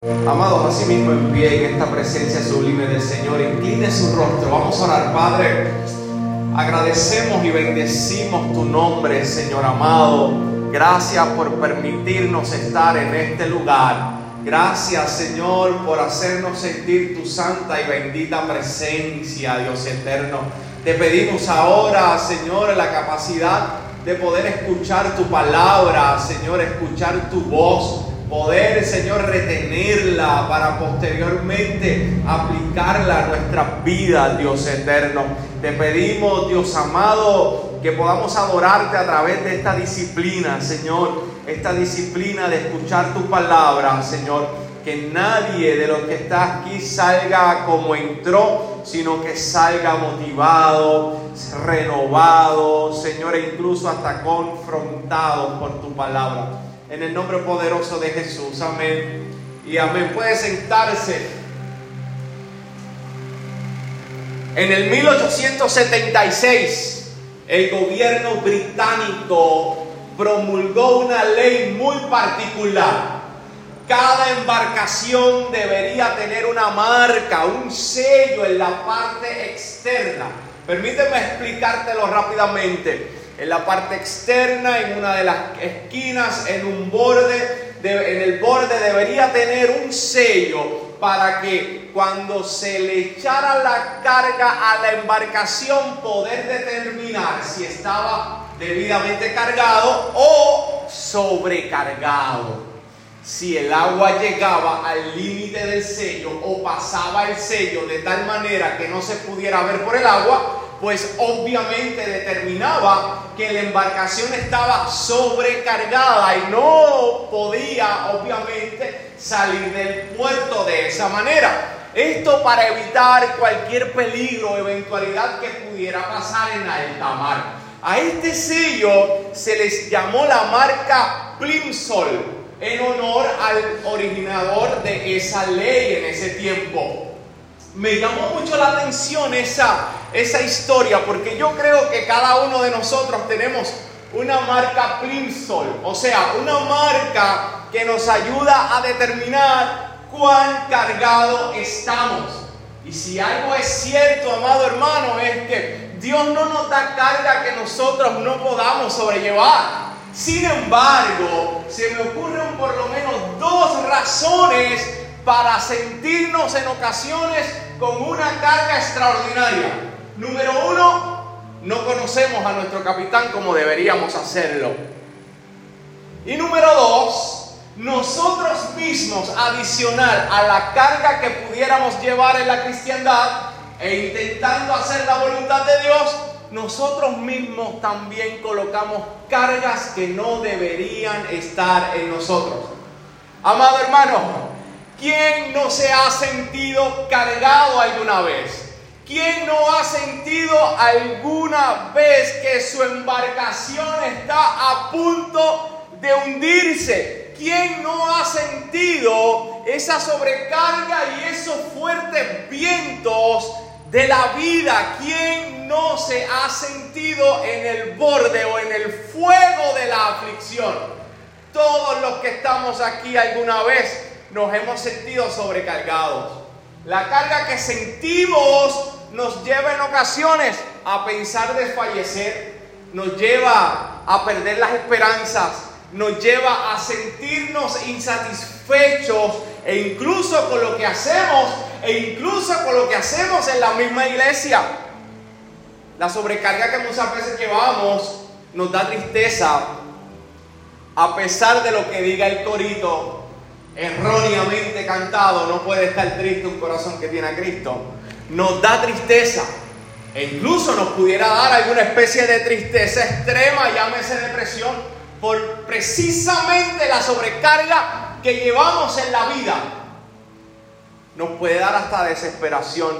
Amados, así mismo en pie en esta presencia sublime del Señor, incline su rostro. Vamos a orar, Padre. Agradecemos y bendecimos tu nombre, Señor amado. Gracias por permitirnos estar en este lugar. Gracias, Señor, por hacernos sentir tu santa y bendita presencia, Dios eterno. Te pedimos ahora, Señor, la capacidad de poder escuchar tu palabra, Señor, escuchar tu voz poder, Señor, retenerla para posteriormente aplicarla a nuestras vidas, Dios eterno. Te pedimos, Dios amado, que podamos adorarte a través de esta disciplina, Señor, esta disciplina de escuchar tu palabra, Señor. Que nadie de los que está aquí salga como entró, sino que salga motivado, renovado, Señor, e incluso hasta confrontado por tu palabra en el nombre poderoso de Jesús. Amén. Y amén. Puede sentarse. En el 1876, el gobierno británico promulgó una ley muy particular. Cada embarcación debería tener una marca, un sello en la parte externa. Permíteme explicártelo rápidamente en la parte externa, en una de las esquinas, en un borde, en el borde debería tener un sello para que cuando se le echara la carga a la embarcación poder determinar si estaba debidamente cargado o sobrecargado. Si el agua llegaba al límite del sello o pasaba el sello de tal manera que no se pudiera ver por el agua, pues obviamente determinaba que la embarcación estaba sobrecargada y no podía obviamente salir del puerto de esa manera. Esto para evitar cualquier peligro o eventualidad que pudiera pasar en alta mar. A este sello se les llamó la marca Plimsoll en honor al originador de esa ley en ese tiempo. Me llamó mucho la atención esa, esa historia porque yo creo que cada uno de nosotros tenemos una marca Plimsoll, o sea, una marca que nos ayuda a determinar cuán cargado estamos. Y si algo es cierto, amado hermano, es que Dios no nos da carga que nosotros no podamos sobrellevar. Sin embargo, se me ocurren por lo menos dos razones para sentirnos en ocasiones con una carga extraordinaria. Número uno, no conocemos a nuestro capitán como deberíamos hacerlo. Y número dos, nosotros mismos adicional a la carga que pudiéramos llevar en la cristiandad e intentando hacer la voluntad de Dios, nosotros mismos también colocamos cargas que no deberían estar en nosotros. Amado hermano, ¿Quién no se ha sentido cargado alguna vez? ¿Quién no ha sentido alguna vez que su embarcación está a punto de hundirse? ¿Quién no ha sentido esa sobrecarga y esos fuertes vientos de la vida? ¿Quién no se ha sentido en el borde o en el fuego de la aflicción? Todos los que estamos aquí alguna vez nos hemos sentido sobrecargados. La carga que sentimos nos lleva en ocasiones a pensar desfallecer, nos lleva a perder las esperanzas, nos lleva a sentirnos insatisfechos e incluso con lo que hacemos e incluso con lo que hacemos en la misma iglesia. La sobrecarga que muchas veces llevamos nos da tristeza a pesar de lo que diga el corito erróneamente cantado, no puede estar triste un corazón que tiene a Cristo, nos da tristeza. E incluso nos pudiera dar alguna especie de tristeza extrema, llámese depresión, por precisamente la sobrecarga que llevamos en la vida. Nos puede dar hasta desesperación.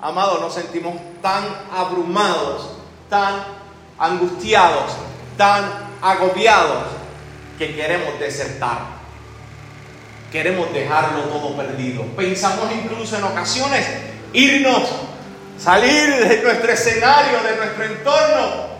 Amados, nos sentimos tan abrumados, tan angustiados, tan agobiados, que queremos desertar queremos dejarlo todo perdido. Pensamos incluso en ocasiones irnos, salir de nuestro escenario, de nuestro entorno.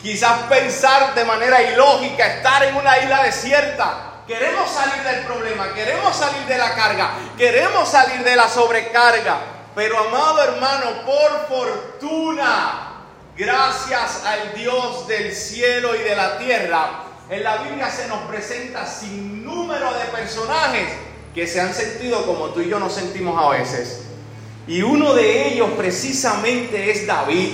Quizás pensar de manera ilógica, estar en una isla desierta, Queremos salir del problema, queremos salir de la carga, queremos salir de la sobrecarga. Pero amado hermano, por fortuna, gracias al Dios del cielo y de la tierra, en la Biblia se nos presenta sin número de personajes que se han sentido como tú y yo nos sentimos a veces. Y uno de ellos precisamente es David.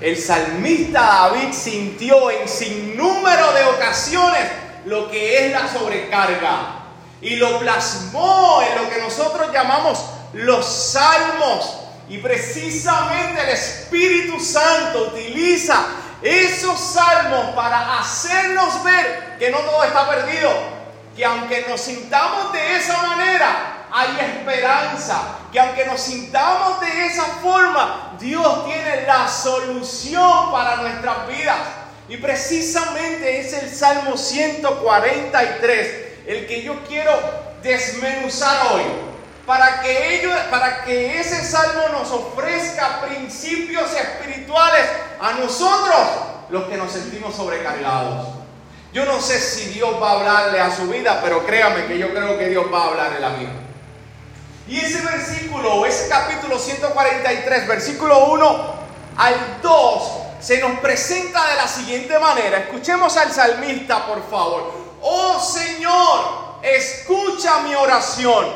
El salmista David sintió en sin número de ocasiones lo que es la sobrecarga. Y lo plasmó en lo que nosotros llamamos los salmos. Y precisamente el Espíritu Santo utiliza esos salmos para hacernos ver que no todo está perdido. Que aunque nos sintamos de esa manera, hay esperanza. Que aunque nos sintamos de esa forma, Dios tiene la solución para nuestras vidas. Y precisamente es el Salmo 143 el que yo quiero desmenuzar hoy. Para que, ello, para que ese salmo nos ofrezca principios espirituales a nosotros, los que nos sentimos sobrecargados. Yo no sé si Dios va a hablarle a su vida, pero créame que yo creo que Dios va a hablarle a la. Y ese versículo, ese capítulo 143, versículo 1 al 2, se nos presenta de la siguiente manera. Escuchemos al salmista, por favor. Oh Señor, escucha mi oración.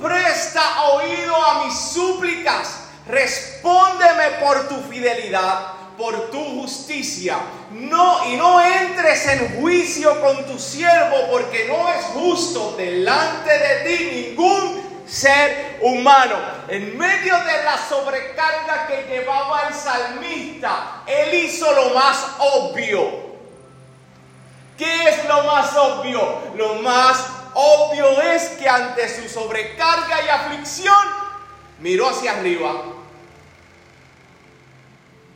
Presta oído a mis súplicas. Respóndeme por tu fidelidad, por tu justicia. No y no entres en juicio con tu siervo, porque no es justo delante de ti ningún ser humano. En medio de la sobrecarga que llevaba el salmista, él hizo lo más obvio. ¿Qué es lo más obvio? Lo más obvio es que ante su sobrecarga y aflicción, miró hacia arriba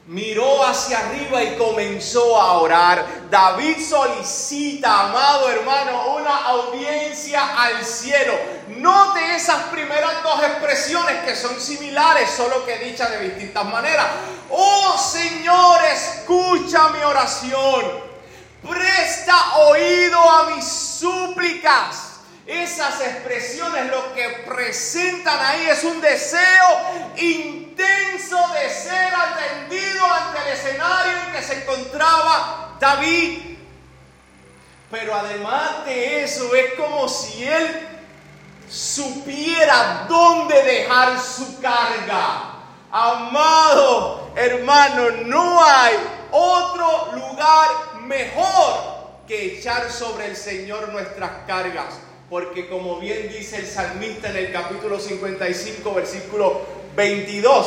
miró hacia arriba y comenzó a orar. David solicita, amado hermano, una audiencia al cielo. Note esas primeras dos expresiones que son similares, solo que dichas de distintas maneras. Oh Señor, escucha mi oración. Presta oído a mis súplicas. Esas expresiones lo que presentan ahí es un deseo intenso de ser atendido ante el escenario en que se encontraba David. Pero además de eso es como si él supiera dónde dejar su carga. Amado hermano, no hay otro lugar mejor que echar sobre el Señor nuestras cargas porque como bien dice el salmista en el capítulo 55, versículo 22,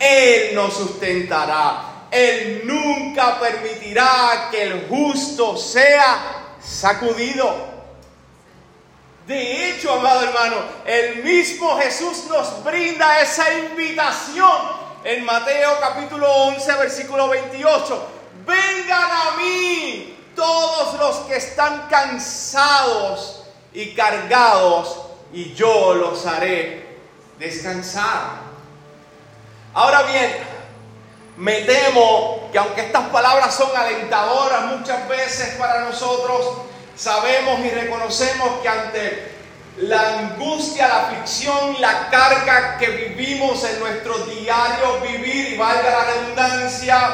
Él nos sustentará. Él nunca permitirá que el justo sea sacudido. De hecho, amado hermano, el mismo Jesús nos brinda esa invitación en Mateo capítulo 11, versículo 28. Vengan a mí todos los que están cansados y cargados, y yo los haré descansar. Ahora bien, me temo que aunque estas palabras son alentadoras muchas veces para nosotros, sabemos y reconocemos que ante la angustia, la aflicción, la carga que vivimos en nuestro diario vivir, y valga la redundancia,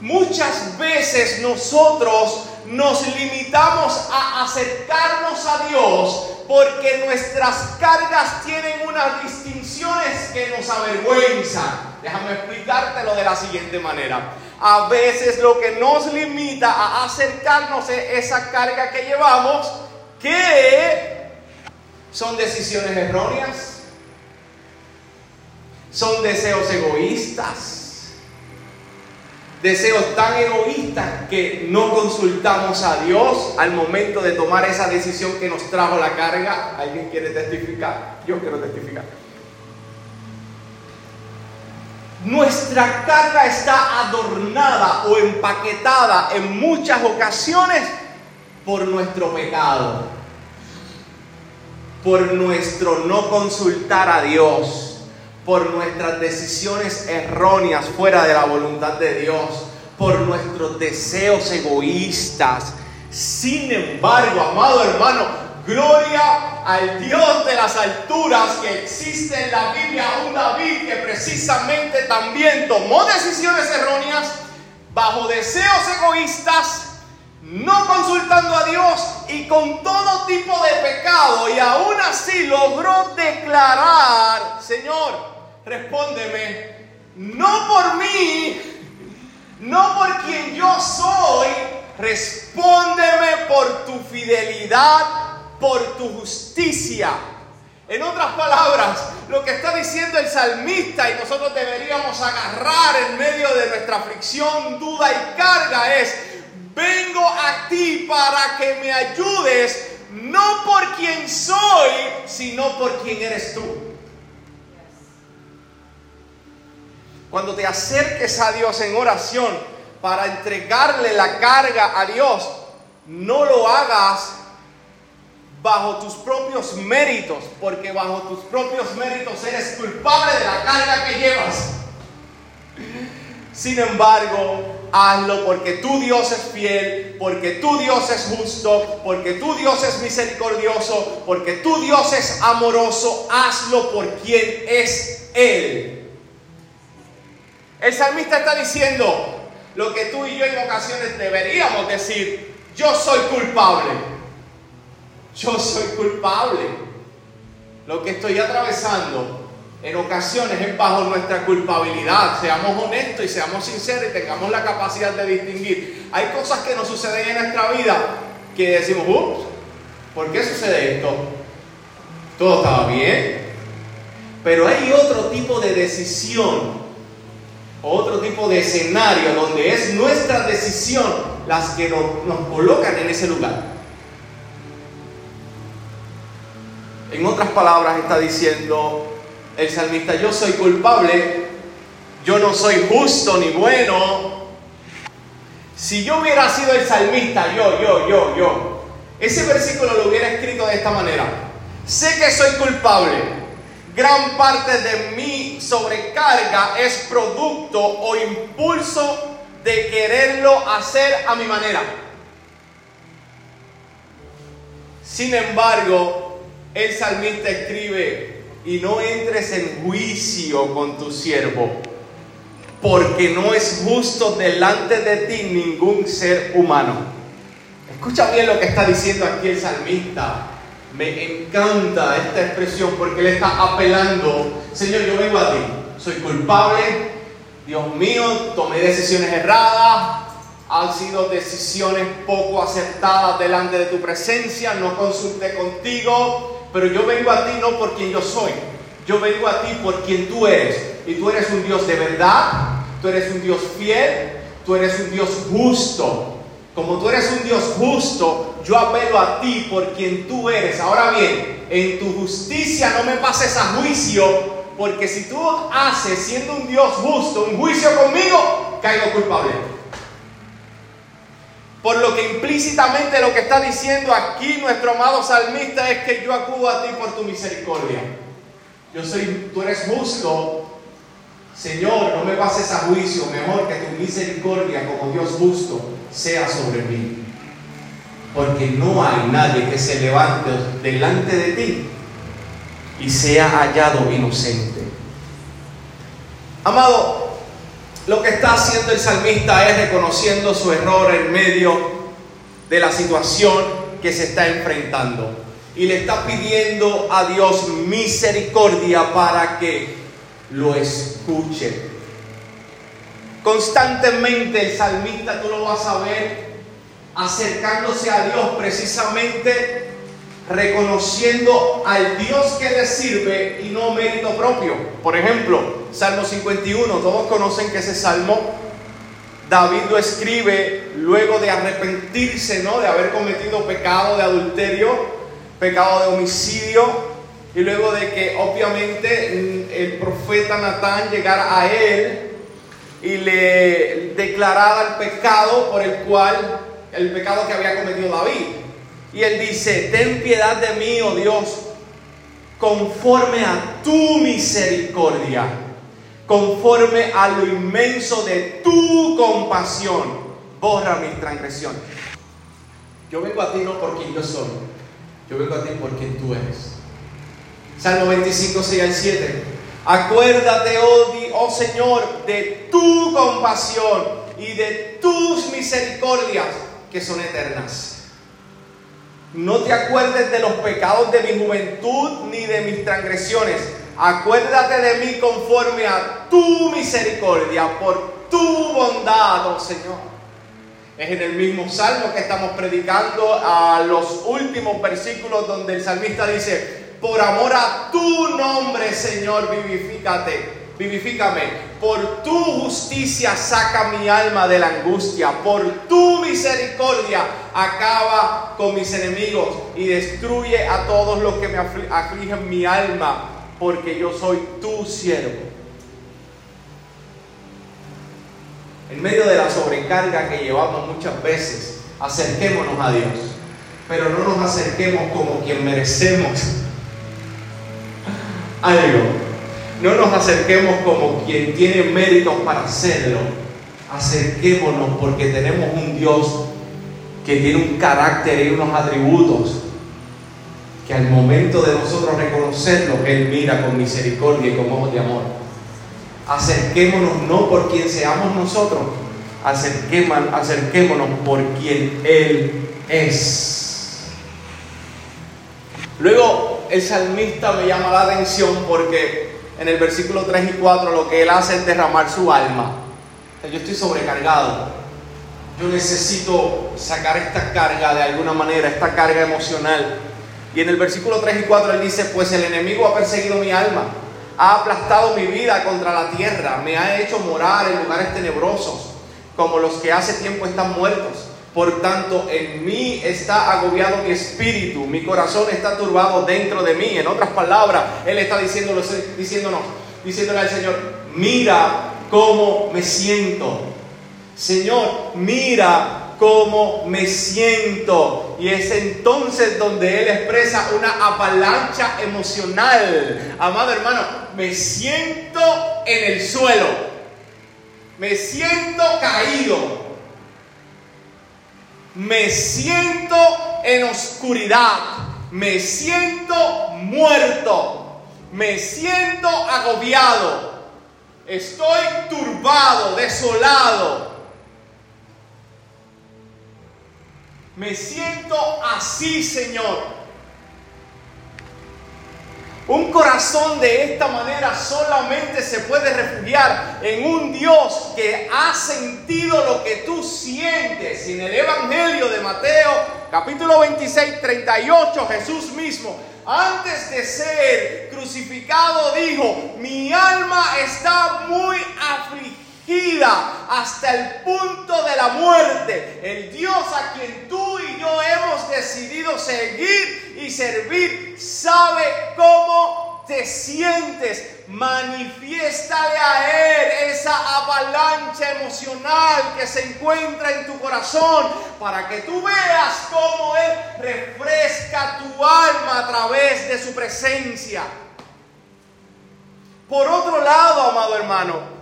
muchas veces nosotros nos limitamos a acercarnos a Dios porque nuestras cargas tienen unas distinciones que nos avergüenzan. Déjame explicártelo de la siguiente manera. A veces lo que nos limita a acercarnos es esa carga que llevamos, que son decisiones erróneas, son deseos egoístas, deseos tan egoístas que no consultamos a Dios al momento de tomar esa decisión que nos trajo la carga. ¿Alguien quiere testificar? Yo quiero testificar. Nuestra carga está adornada o empaquetada en muchas ocasiones por nuestro pecado, por nuestro no consultar a Dios por nuestras decisiones erróneas fuera de la voluntad de Dios, por nuestros deseos egoístas. Sin embargo, amado hermano, Gloria al Dios de las alturas que existe en la Biblia, un David que precisamente también tomó decisiones erróneas bajo deseos egoístas, no consultando a Dios y con todo tipo de pecado y aún así logró declarar, Señor, respóndeme, no por mí, no por quien yo soy, respóndeme por tu fidelidad por tu justicia. En otras palabras, lo que está diciendo el salmista y nosotros deberíamos agarrar en medio de nuestra aflicción, duda y carga es, vengo a ti para que me ayudes, no por quien soy, sino por quien eres tú. Cuando te acerques a Dios en oración para entregarle la carga a Dios, no lo hagas bajo tus propios méritos, porque bajo tus propios méritos eres culpable de la carga que llevas. Sin embargo, hazlo porque tu Dios es fiel, porque tu Dios es justo, porque tu Dios es misericordioso, porque tu Dios es amoroso. Hazlo por quien es Él. El salmista está diciendo lo que tú y yo en ocasiones deberíamos decir, yo soy culpable. Yo soy culpable. Lo que estoy atravesando en ocasiones es bajo nuestra culpabilidad. Seamos honestos y seamos sinceros y tengamos la capacidad de distinguir. Hay cosas que nos suceden en nuestra vida que decimos, ups, ¿por qué sucede esto? Todo estaba bien. Pero hay otro tipo de decisión, otro tipo de escenario donde es nuestra decisión las que nos, nos colocan en ese lugar. En otras palabras está diciendo el salmista, yo soy culpable, yo no soy justo ni bueno. Si yo hubiera sido el salmista, yo, yo, yo, yo, ese versículo lo hubiera escrito de esta manera. Sé que soy culpable. Gran parte de mi sobrecarga es producto o impulso de quererlo hacer a mi manera. Sin embargo, el salmista escribe, y no entres en juicio con tu siervo, porque no es justo delante de ti ningún ser humano. Escucha bien lo que está diciendo aquí el salmista. Me encanta esta expresión porque él está apelando, Señor, yo vengo a ti, soy culpable, Dios mío, tomé decisiones erradas, han sido decisiones poco acertadas delante de tu presencia, no consulté contigo, pero yo vengo a ti no por quien yo soy, yo vengo a ti por quien tú eres. Y tú eres un Dios de verdad, tú eres un Dios fiel, tú eres un Dios justo. Como tú eres un Dios justo, yo apelo a ti por quien tú eres. Ahora bien, en tu justicia no me pases a juicio, porque si tú haces, siendo un Dios justo, un juicio conmigo, caigo culpable. Por lo que implícitamente lo que está diciendo aquí nuestro amado salmista es que yo acudo a ti por tu misericordia. Yo soy, tú eres justo. Señor, no me pases a juicio, mejor que tu misericordia como Dios justo sea sobre mí. Porque no hay nadie que se levante delante de ti y sea hallado inocente. Amado, lo que está haciendo el salmista es reconociendo su error en medio de la situación que se está enfrentando. Y le está pidiendo a Dios misericordia para que lo escuche. Constantemente el salmista, tú lo vas a ver, acercándose a Dios precisamente reconociendo al Dios que le sirve y no mérito propio. Por ejemplo, Salmo 51, todos conocen que ese salmo David lo escribe luego de arrepentirse, ¿no? De haber cometido pecado de adulterio, pecado de homicidio, y luego de que obviamente el profeta Natán llegara a él y le declarara el pecado por el cual, el pecado que había cometido David. Y él dice, ten piedad de mí, oh Dios, conforme a tu misericordia, conforme a lo inmenso de tu compasión, borra mi transgresión. Yo vengo a ti no por quien yo soy, Yo vengo a ti por quien tú eres. Salmo 25, 6 al 7. Acuérdate, oh, oh Señor, de tu compasión y de tus misericordias que son eternas. No te acuerdes de los pecados de mi juventud ni de mis transgresiones. Acuérdate de mí conforme a tu misericordia, por tu bondad, oh Señor. Es en el mismo salmo que estamos predicando a los últimos versículos donde el salmista dice, por amor a tu nombre, Señor, vivifícate vivifícame. Por tu justicia saca mi alma de la angustia. Por tu misericordia acaba con mis enemigos y destruye a todos los que me afligen mi alma, porque yo soy tu siervo. En medio de la sobrecarga que llevamos muchas veces, acerquémonos a Dios, pero no nos acerquemos como quien merecemos algo no nos acerquemos como quien tiene méritos para hacerlo. Acerquémonos porque tenemos un Dios que tiene un carácter y unos atributos al momento de nosotros reconocerlos, Él mira con misericordia y con ojos de amor. Acerquémonos no por quien seamos nosotros, acerquémonos por quien Él es. Luego el salmista me llama la atención porque en el versículo 3 y 4 lo que él hace es derramar su alma. yo estoy sobrecargado. Yo necesito sacar esta carga de alguna manera, esta carga emocional. Y en el versículo 3 y 4 él dice, pues el enemigo ha perseguido mi alma, ha aplastado mi vida contra la tierra, me ha hecho morar en lugares tenebrosos, como los que hace tiempo están muertos. Por tanto, en mí está agobiado mi espíritu, mi corazón está turbado dentro de mí. En otras palabras, Él está diciéndolo, diciéndonos, diciéndole al Señor, mira cómo me siento. Señor, mira cómo me siento. Y es entonces donde Él expresa una avalancha emocional. Amado hermano, me siento en el suelo. Me siento caído me siento en oscuridad, me siento muerto, me siento agobiado, estoy turbado, desolado. Me siento así, Señor. Un corazón de esta manera solamente se puede refugiar en un Dios que ha sentido lo que tú sientes. Y en el Evangelio de Mateo, capítulo 26, 38, Jesús mismo, antes de ser crucificado, dijo, mi alma está muy afligida hasta el punto de la muerte. El Dios a quien tú y yo hemos decidido seguir y servir sabe cómo te sientes. Manifiéstale a Él esa avalancha emocional que se encuentra en tu corazón para que tú veas cómo Él refresca tu alma a través de su presencia. Por otro lado, amado hermano,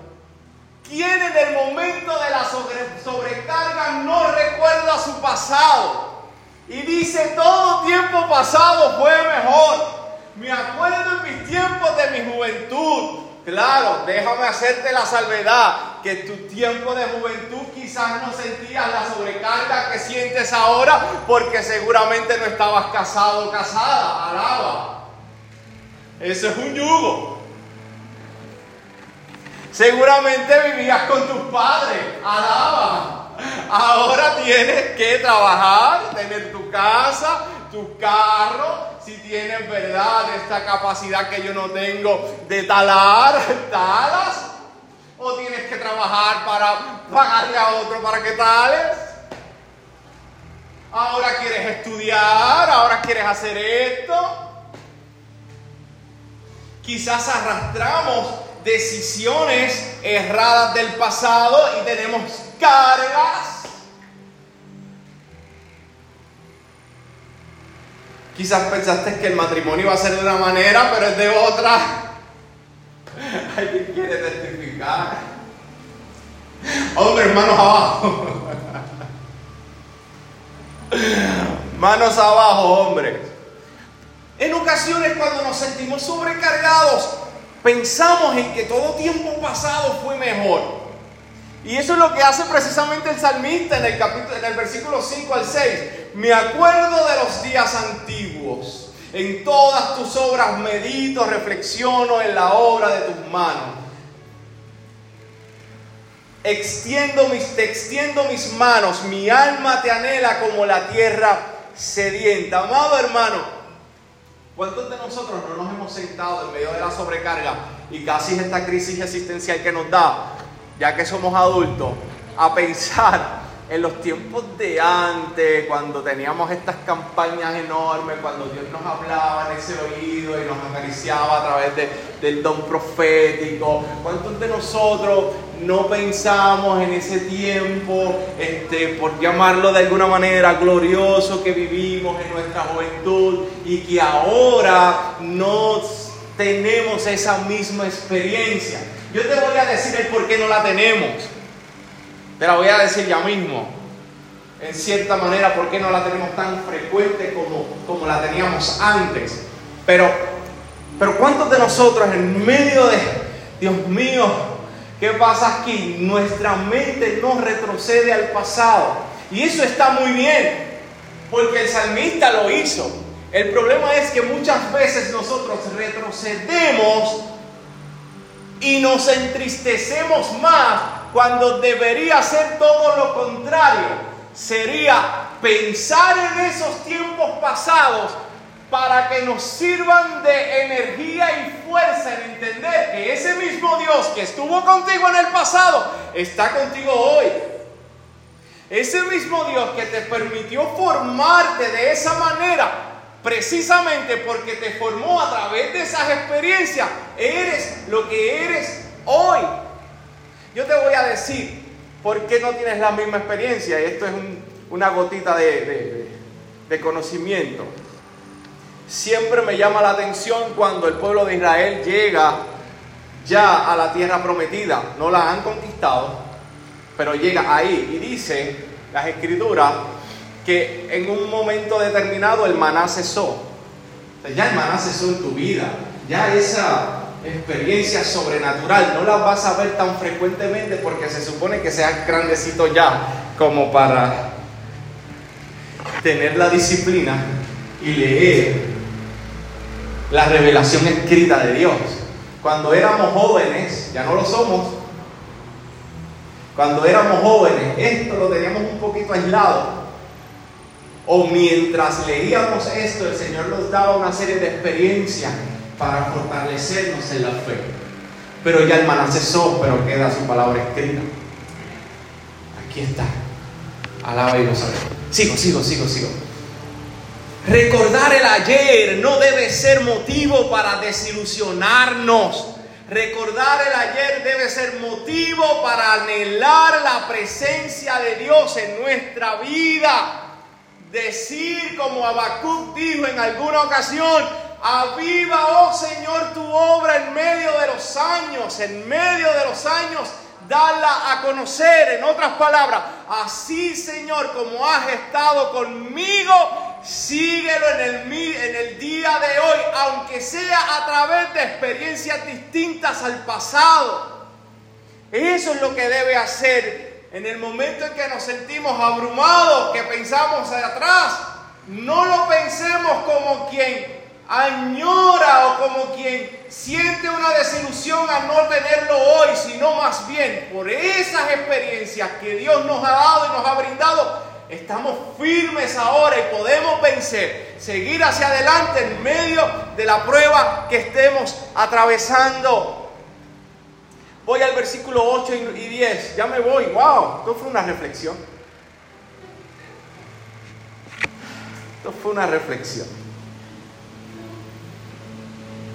quien en el momento de la sobrecarga no recuerda su pasado y dice todo tiempo pasado fue mejor. Me acuerdo en mis tiempos de mi juventud. Claro, déjame hacerte la salvedad que tu tiempo de juventud quizás no sentías la sobrecarga que sientes ahora porque seguramente no estabas casado o casada. Alaba. Eso es un yugo. Seguramente vivías con tus padres, alaba. Ahora tienes que trabajar, tener tu casa, tu carro, si tienes verdad esta capacidad que yo no tengo de talar, talas, o tienes que trabajar para pagarle a otro para que tales. Ahora quieres estudiar, ahora quieres hacer esto. Quizás arrastramos decisiones erradas del pasado y tenemos cargas. Quizás pensaste que el matrimonio iba a ser de una manera, pero es de otra. ¿Alguien quiere testificar? Hombre, manos abajo. Manos abajo, hombre. En ocasiones cuando nos sentimos sobrecargados, pensamos en que todo tiempo pasado fue mejor. Y eso es lo que hace precisamente el salmista en el, capítulo, en el versículo 5 al 6. Me acuerdo de los días antiguos. En todas tus obras medito, reflexiono en la obra de tus manos. Extiendo mis, te extiendo mis manos, mi alma te anhela como la tierra sedienta. Amado hermano, ¿cuántos de nosotros no nos hemos sentado en medio de la sobrecarga y casi esta crisis existencial que nos da, ya que somos adultos, a pensar en los tiempos de antes, cuando teníamos estas campañas enormes, cuando Dios nos hablaba en ese oído y nos acariciaba a través del don profético. ¿Cuántos de nosotros no pensamos en ese tiempo, este, por llamarlo de alguna manera, glorioso que vivimos en nuestra juventud y que ahora no tenemos esa misma experiencia? Yo te voy a decir el por qué no la tenemos. Te la voy a decir ya mismo. En cierta manera, por qué no la tenemos tan frecuente como, como la teníamos antes. Pero, pero ¿cuántos de nosotros en medio de, Dios mío, ¿qué pasa aquí? Nuestra mente no retrocede al pasado. Y eso está muy bien, porque el salmista lo hizo. El problema es que muchas veces nosotros retrocedemos y nos entristecemos más cuando debería ser todo lo contrario. Sería pensar en esos tiempos pasados para que nos sirvan de energía y fuerza en entender que ese mismo Dios que estuvo contigo en el pasado está contigo hoy. Ese mismo Dios que te permitió formarte de esa manera precisamente porque te formó a través de esas experiencias, eres lo que eres hoy. Yo te voy a decir por qué no tienes la misma experiencia, y esto es una gotita de, conocimiento. Siempre me llama la atención cuando el pueblo de Israel llega ya a la tierra prometida, no la han conquistado, pero llega ahí y dice las escrituras que en un momento determinado el maná cesó. ya el maná cesó en tu vida. Ya esa experiencia sobrenatural no la vas a ver tan frecuentemente porque se supone que seas grandecito ya como para tener la disciplina y leer la revelación escrita de Dios. Cuando éramos jóvenes, ya no lo somos, cuando éramos jóvenes, esto lo teníamos un poquito aislado o mientras leíamos esto, el Señor nos daba una serie de experiencias para fortalecernos en la fe. Pero ya el maná cesó, pero queda su palabra escrita. Aquí está. Alaba y goza. Sigo, sigo, sigo, sigo. Recordar el ayer no debe ser motivo para desilusionarnos. Recordar el ayer debe ser motivo para anhelar la presencia de Dios en nuestra vida decir como Habacuc dijo en alguna ocasión, aviva, oh Señor, tu obra en medio de los años, en medio de los años, dala a conocer. En otras palabras, así Señor, como has estado conmigo, síguelo en el, en el día de hoy, aunque sea a través de experiencias distintas al pasado. Eso es lo que debe hacer en el momento en que nos sentimos abrumados, que pensamos hacia atrás, no lo pensemos como quien añora o como quien siente una desilusión al no tenerlo hoy, sino más bien por esas experiencias que Dios nos ha dado y nos ha brindado, estamos firmes ahora y podemos vencer, seguir hacia adelante en medio de la prueba que estemos atravesando. Voy al versículo 8 y 10. Ya me voy. ¡Wow! Esto fue una reflexión. Esto fue una reflexión.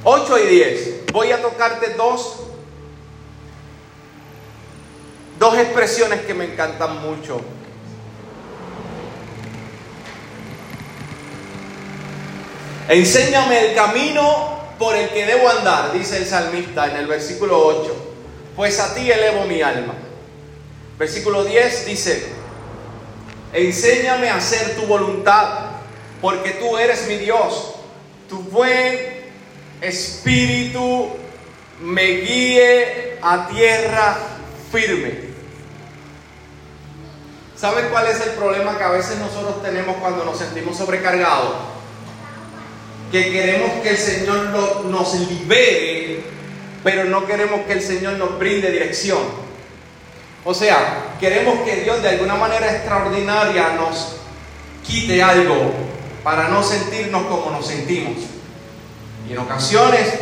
8 y 10. Voy a tocarte dos, dos expresiones que me encantan mucho. Enséñame el camino por el que debo andar, dice el salmista en el versículo 8 pues a ti elevo mi alma. Versículo 10 dice, enséñame a hacer tu voluntad, porque tú eres mi Dios. tu buen espíritu me guíe a tierra firme. ¿Saben cuál es el problema que a veces nosotros tenemos cuando nos sentimos sobrecargados? Que queremos que el Señor nos libere, pero no queremos que el Señor nos brinde dirección. O sea, queremos que Dios de alguna manera extraordinaria nos quite algo para no sentirnos como nos sentimos. Y en ocasiones,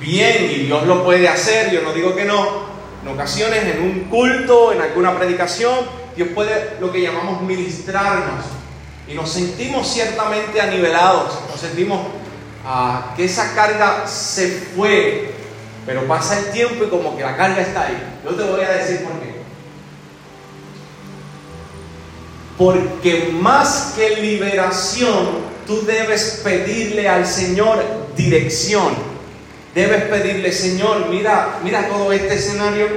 bien, y Dios lo puede hacer, yo no digo que no, en ocasiones en un culto, en alguna predicación, Dios puede lo que llamamos ministrarnos. Y nos sentimos ciertamente anivelados, nos sentimos ah, que esa carga se fue, pero pasa el tiempo y como que la carga está ahí. Yo te voy a decir por qué. Porque más que liberación, tú debes pedirle al Señor dirección. Debes pedirle, Señor, mira, mira todo este escenario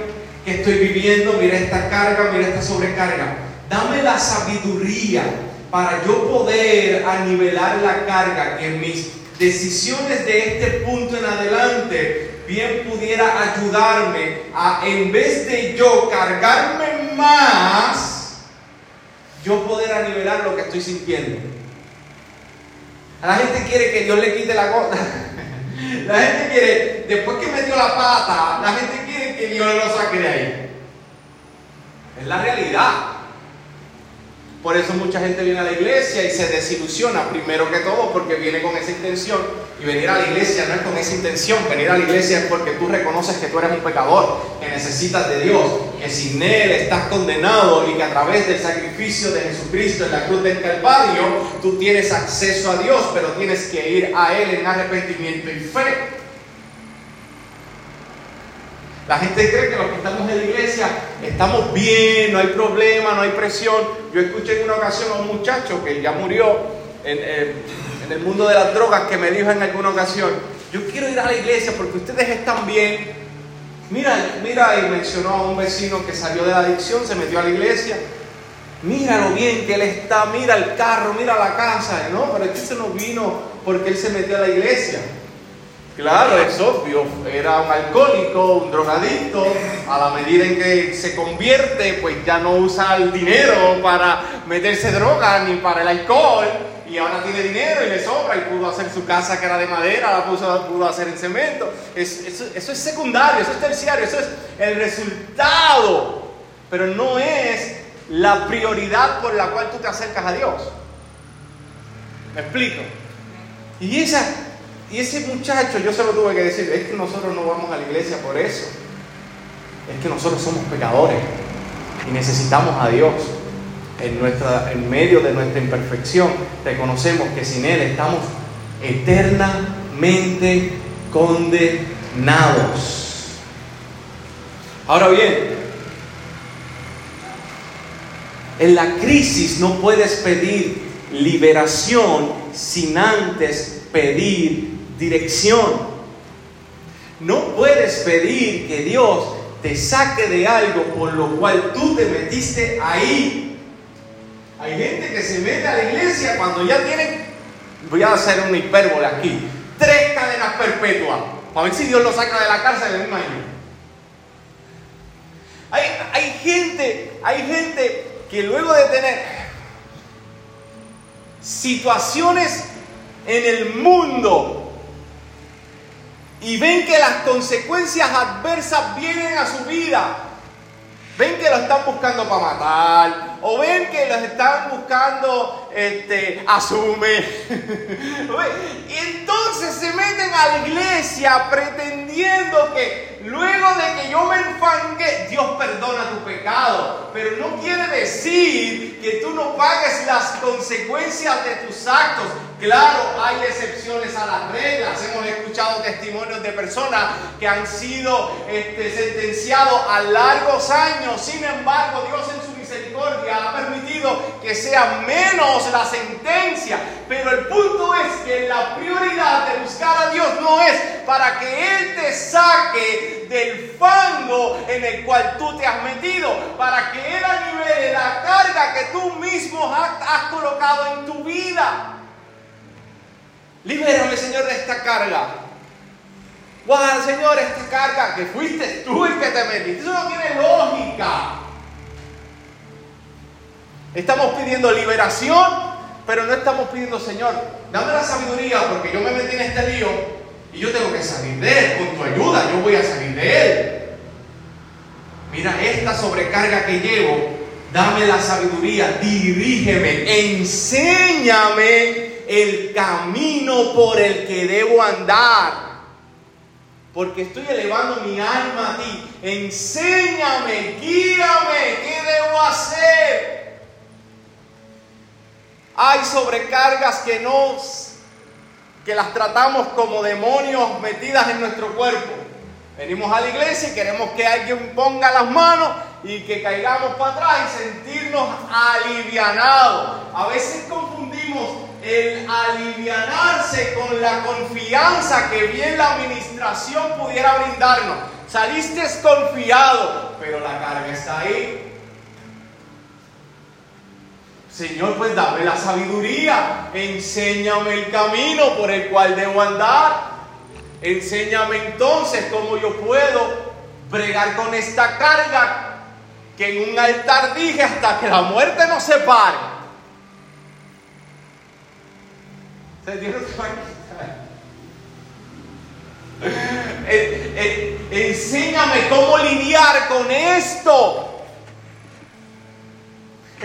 que estoy viviendo, mira esta carga, mira esta sobrecarga. Dame la sabiduría para yo poder anivelar la carga, que mis decisiones de este punto en adelante bien pudiera ayudarme a, en vez de yo cargarme más, yo poder anivelar lo que estoy sintiendo. La gente quiere que Dios le quite la gota. La gente quiere, después que metió la pata, la gente quiere que Dios lo saque de ahí. Es la realidad. Por eso mucha gente viene a la iglesia y se desilusiona, primero que todo, porque viene con esa intención. Y venir a la iglesia no es con esa intención, venir a la iglesia es porque tú reconoces que tú eres un pecador, que necesitas de Dios, que sin Él estás condenado y que a través del sacrificio de Jesucristo en la cruz del Calvario, tú tienes acceso a Dios, pero tienes que ir a Él en arrepentimiento y fe. La gente cree que los que estamos en la iglesia estamos bien, no hay problema, no hay presión. Yo escuché en una ocasión a un muchacho que ya murió en, el mundo de las drogas que me dijo en alguna ocasión, yo quiero ir a la iglesia porque ustedes están bien. Mira, mira, y mencionó a un vecino que salió de la adicción, se metió a la iglesia. Mira lo bien que él está, mira el carro, mira la casa. No, pero es se nos vino porque él se metió a la iglesia. Claro, es obvio, era un alcohólico, un drogadicto, a la medida en que se convierte, pues ya no usa el dinero para meterse droga ni para el alcohol, y ahora tiene dinero y le sobra y pudo hacer su casa que era de madera, la pudo, pudo hacer en cemento. eso, eso es secundario, eso es terciario, eso es el resultado, pero no es la prioridad por la cual tú te acercas a Dios. ¿Me explico? Y esa y ese muchacho, yo se lo tuve que decir, es que nosotros no vamos a la iglesia por eso. Es que nosotros somos pecadores y necesitamos a Dios. En, nuestra, en medio de nuestra imperfección, reconocemos que sin Él estamos eternamente condenados. Ahora bien, en la crisis no puedes pedir liberación sin antes pedir dirección. No puedes pedir que Dios te saque de algo por lo cual tú te metiste ahí. Hay gente que se mete a la iglesia cuando ya tienen, voy a hacer una hipérbole aquí, tres cadenas perpetuas, para ver si Dios lo saca de la cárcel en un año. Hay, hay gente, hay gente que luego de tener situaciones en el mundo y ven que las consecuencias adversas vienen a su vida, ven que lo están buscando para matar, o ven que los están buscando, este, asume. y entonces se meten a la iglesia pretendiendo que luego de que yo me enfangue, Dios perdona tu pecado. Pero no quiere decir que tú no pagues las consecuencias de tus actos. Claro, hay excepciones a las reglas. Hemos escuchado testimonios de personas que han sido este, sentenciados a largos años. Sin embargo, Dios en su misericordia ha permitido que sea menos la sentencia. Pero el punto es que la prioridad de buscar a Dios no es para que Él te saque del fango en el cual tú te has metido, para que Él anivele la carga que tú mismo has colocado en tu vida. Libérame, Señor, de esta carga. Guau, Señor, esta carga que fuiste tú el que te metiste. Eso no tiene lógica. Estamos pidiendo liberación, pero no estamos pidiendo, Señor, dame la sabiduría porque yo me metí en este lío y yo tengo que salir de él. Con tu ayuda yo voy a salir de él. Mira, esta sobrecarga que llevo, dame la sabiduría, dirígeme, enséñame el camino por el que debo andar. Porque estoy elevando mi alma a ti. Enséñame, guíame, ¿qué debo hacer? Hay sobrecargas que nos que las tratamos como demonios metidas en nuestro cuerpo. Venimos a la iglesia y queremos que alguien ponga las manos y que caigamos para atrás y sentirnos alivianados. A veces confundimos el alivianarse con la confianza que bien la administración pudiera brindarnos. Saliste confiado, pero la carga está ahí. Señor, pues dame la sabiduría, enséñame el camino por el cual debo andar. Enséñame entonces cómo yo puedo bregar con esta carga que en un altar dije hasta que la muerte nos separe. Eh, eh, enséñame cómo lidiar con esto.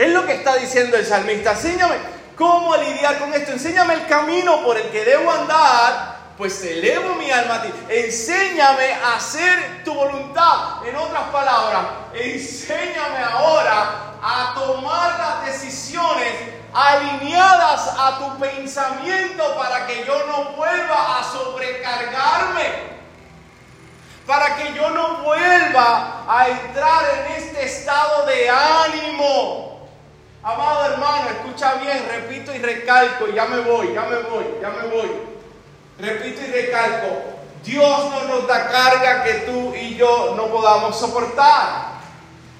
Es lo que está diciendo el salmista. Enséñame cómo lidiar con esto. Enséñame el camino por el que debo andar, pues elevo mi alma a ti. Enséñame a hacer tu voluntad. En otras palabras, enséñame ahora a tomar las decisiones alineadas a tu pensamiento para que yo no vuelva a sobrecargarme para que yo no vuelva a entrar en este estado de ánimo. Amado hermano, escucha bien, repito y recalco, ya me voy, ya me voy, ya me voy. Repito y recalco, Dios no nos da carga que tú y yo no podamos soportar.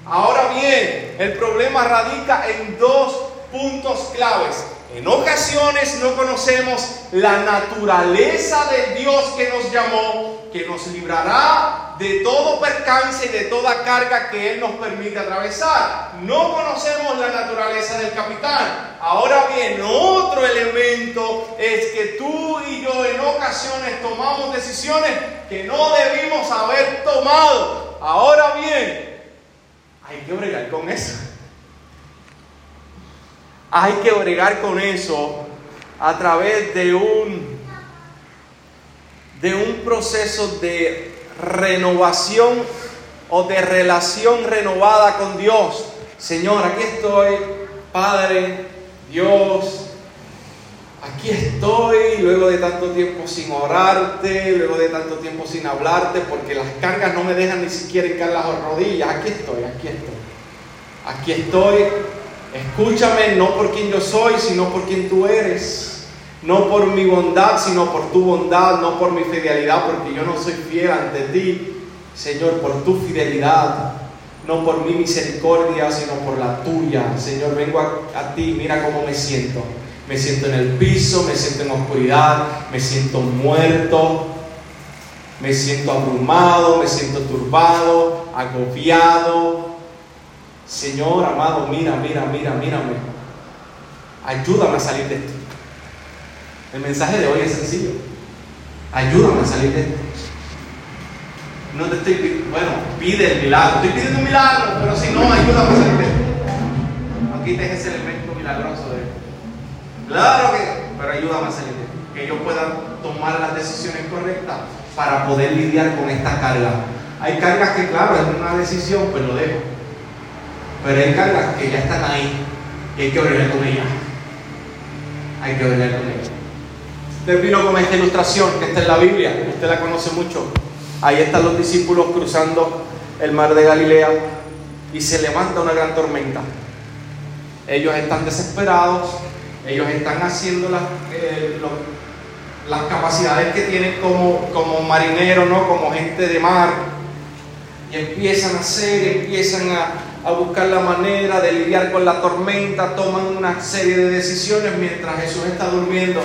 Ahora bien, el problema radica en dos puntos claves. En ocasiones no conocemos la naturaleza de Dios que nos llamó, que nos librará de todo percance y de toda carga que Él nos permite atravesar. No conocemos la naturaleza del capitán. Ahora bien, otro elemento es que tú y yo en ocasiones tomamos decisiones que no debimos haber tomado. Ahora bien, hay que bregar con eso. Hay que bregar con eso a través de un, de un proceso de renovación o de relación renovada con Dios. Señor, aquí estoy, Padre, Dios, aquí estoy luego de tanto tiempo sin orarte, luego de tanto tiempo sin hablarte, porque las cargas no me dejan ni siquiera hincar las rodillas. Aquí estoy, aquí estoy. Aquí estoy Escúchame no por quien yo soy, sino por quien tú eres. No por mi bondad, sino por tu bondad, no por mi fidelidad, porque yo no soy fiel ante ti, Señor, por tu fidelidad. No por mi misericordia, sino por la tuya. Señor, vengo a, ti, mira cómo me siento. Me siento en el piso, me siento en oscuridad, me siento muerto, me siento abrumado, me siento turbado, agobiado, Señor amado, mira, mira, mira, mírame. Ayúdame a salir de esto. El mensaje de hoy es sencillo. Ayúdame a salir de esto. No te estoy bueno, pide el milagro. Estoy pidiendo un milagro, pero si no, ayúdame a salir de esto. No quites ese elemento milagroso de esto. Claro que, pero ayúdame a salir de esto. Que yo pueda tomar las decisiones correctas para poder lidiar con esta carga. Hay cargas que, claro, es una decisión, pues lo dejo. Pero hay cargas que ya están ahí y hay que bregar con ellas. Hay que bregar con ellas. Termino con esta ilustración que está en la Biblia, usted la conoce mucho. Ahí están los discípulos cruzando el mar de Galilea y se levanta una gran tormenta. Ellos están desesperados, ellos están haciendo las, eh, las capacidades que tienen como, como ¿no? como gente de mar, y empiezan a hacer, empiezan a, a buscar la manera de lidiar con la tormenta, toman una serie de decisiones mientras Jesús está durmiendo.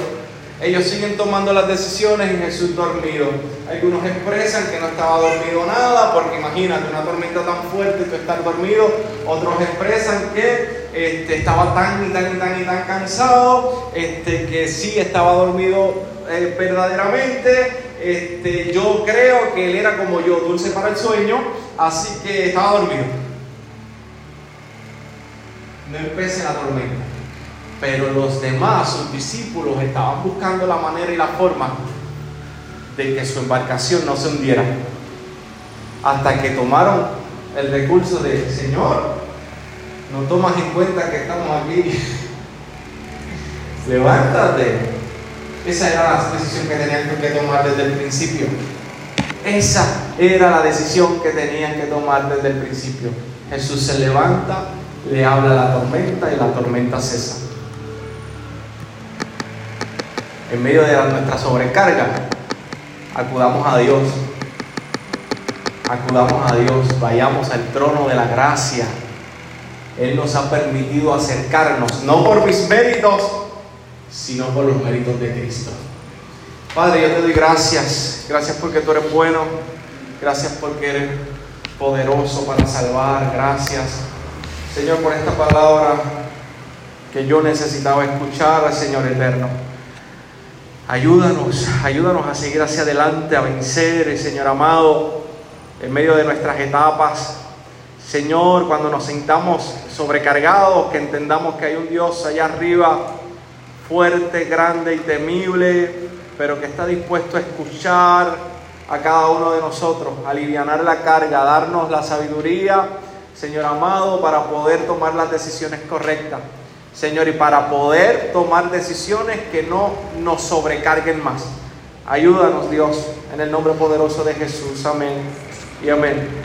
Ellos siguen tomando las decisiones y Jesús dormido. Algunos expresan que no estaba dormido nada, porque imagínate una tormenta tan fuerte y tú estar dormido. Otros expresan que este, estaba tan y tan y tan y tan cansado, este, que sí estaba dormido eh, verdaderamente. Este, yo creo que él era como yo, dulce para el sueño, así que estaba dormido. No empecé la tormenta. Pero los demás, sus discípulos, estaban buscando la manera y la forma de que su embarcación no se hundiera. Hasta que tomaron el recurso de, Señor, no tomas en cuenta que estamos aquí. Levántate. Esa era la decisión que tenían que tomar desde el principio. Esa era la decisión que tenían que tomar desde el principio. Jesús se levanta, le habla a la tormenta y la tormenta cesa. En medio de nuestra sobrecarga, acudamos a Dios. Acudamos a Dios, vayamos al trono de la gracia. Él nos ha permitido acercarnos, no por mis méritos, sino por los méritos de Cristo. Padre, yo te doy gracias. Gracias porque tú eres bueno. Gracias porque eres poderoso para salvar. Gracias, Señor, por esta palabra que yo necesitaba escuchar, Señor eterno. Ayúdanos, ayúdanos a seguir hacia adelante, a vencer, Señor amado, en medio de nuestras etapas. Señor, cuando nos sintamos sobrecargados, que entendamos que hay un Dios allá arriba, fuerte, grande y temible, pero que está dispuesto a escuchar a cada uno de nosotros, aliviar la carga, darnos la sabiduría, Señor amado, para poder tomar las decisiones correctas. Señor, y para poder tomar decisiones que no nos sobrecarguen más. Ayúdanos, Dios, en el nombre poderoso de Jesús. Amén y amén.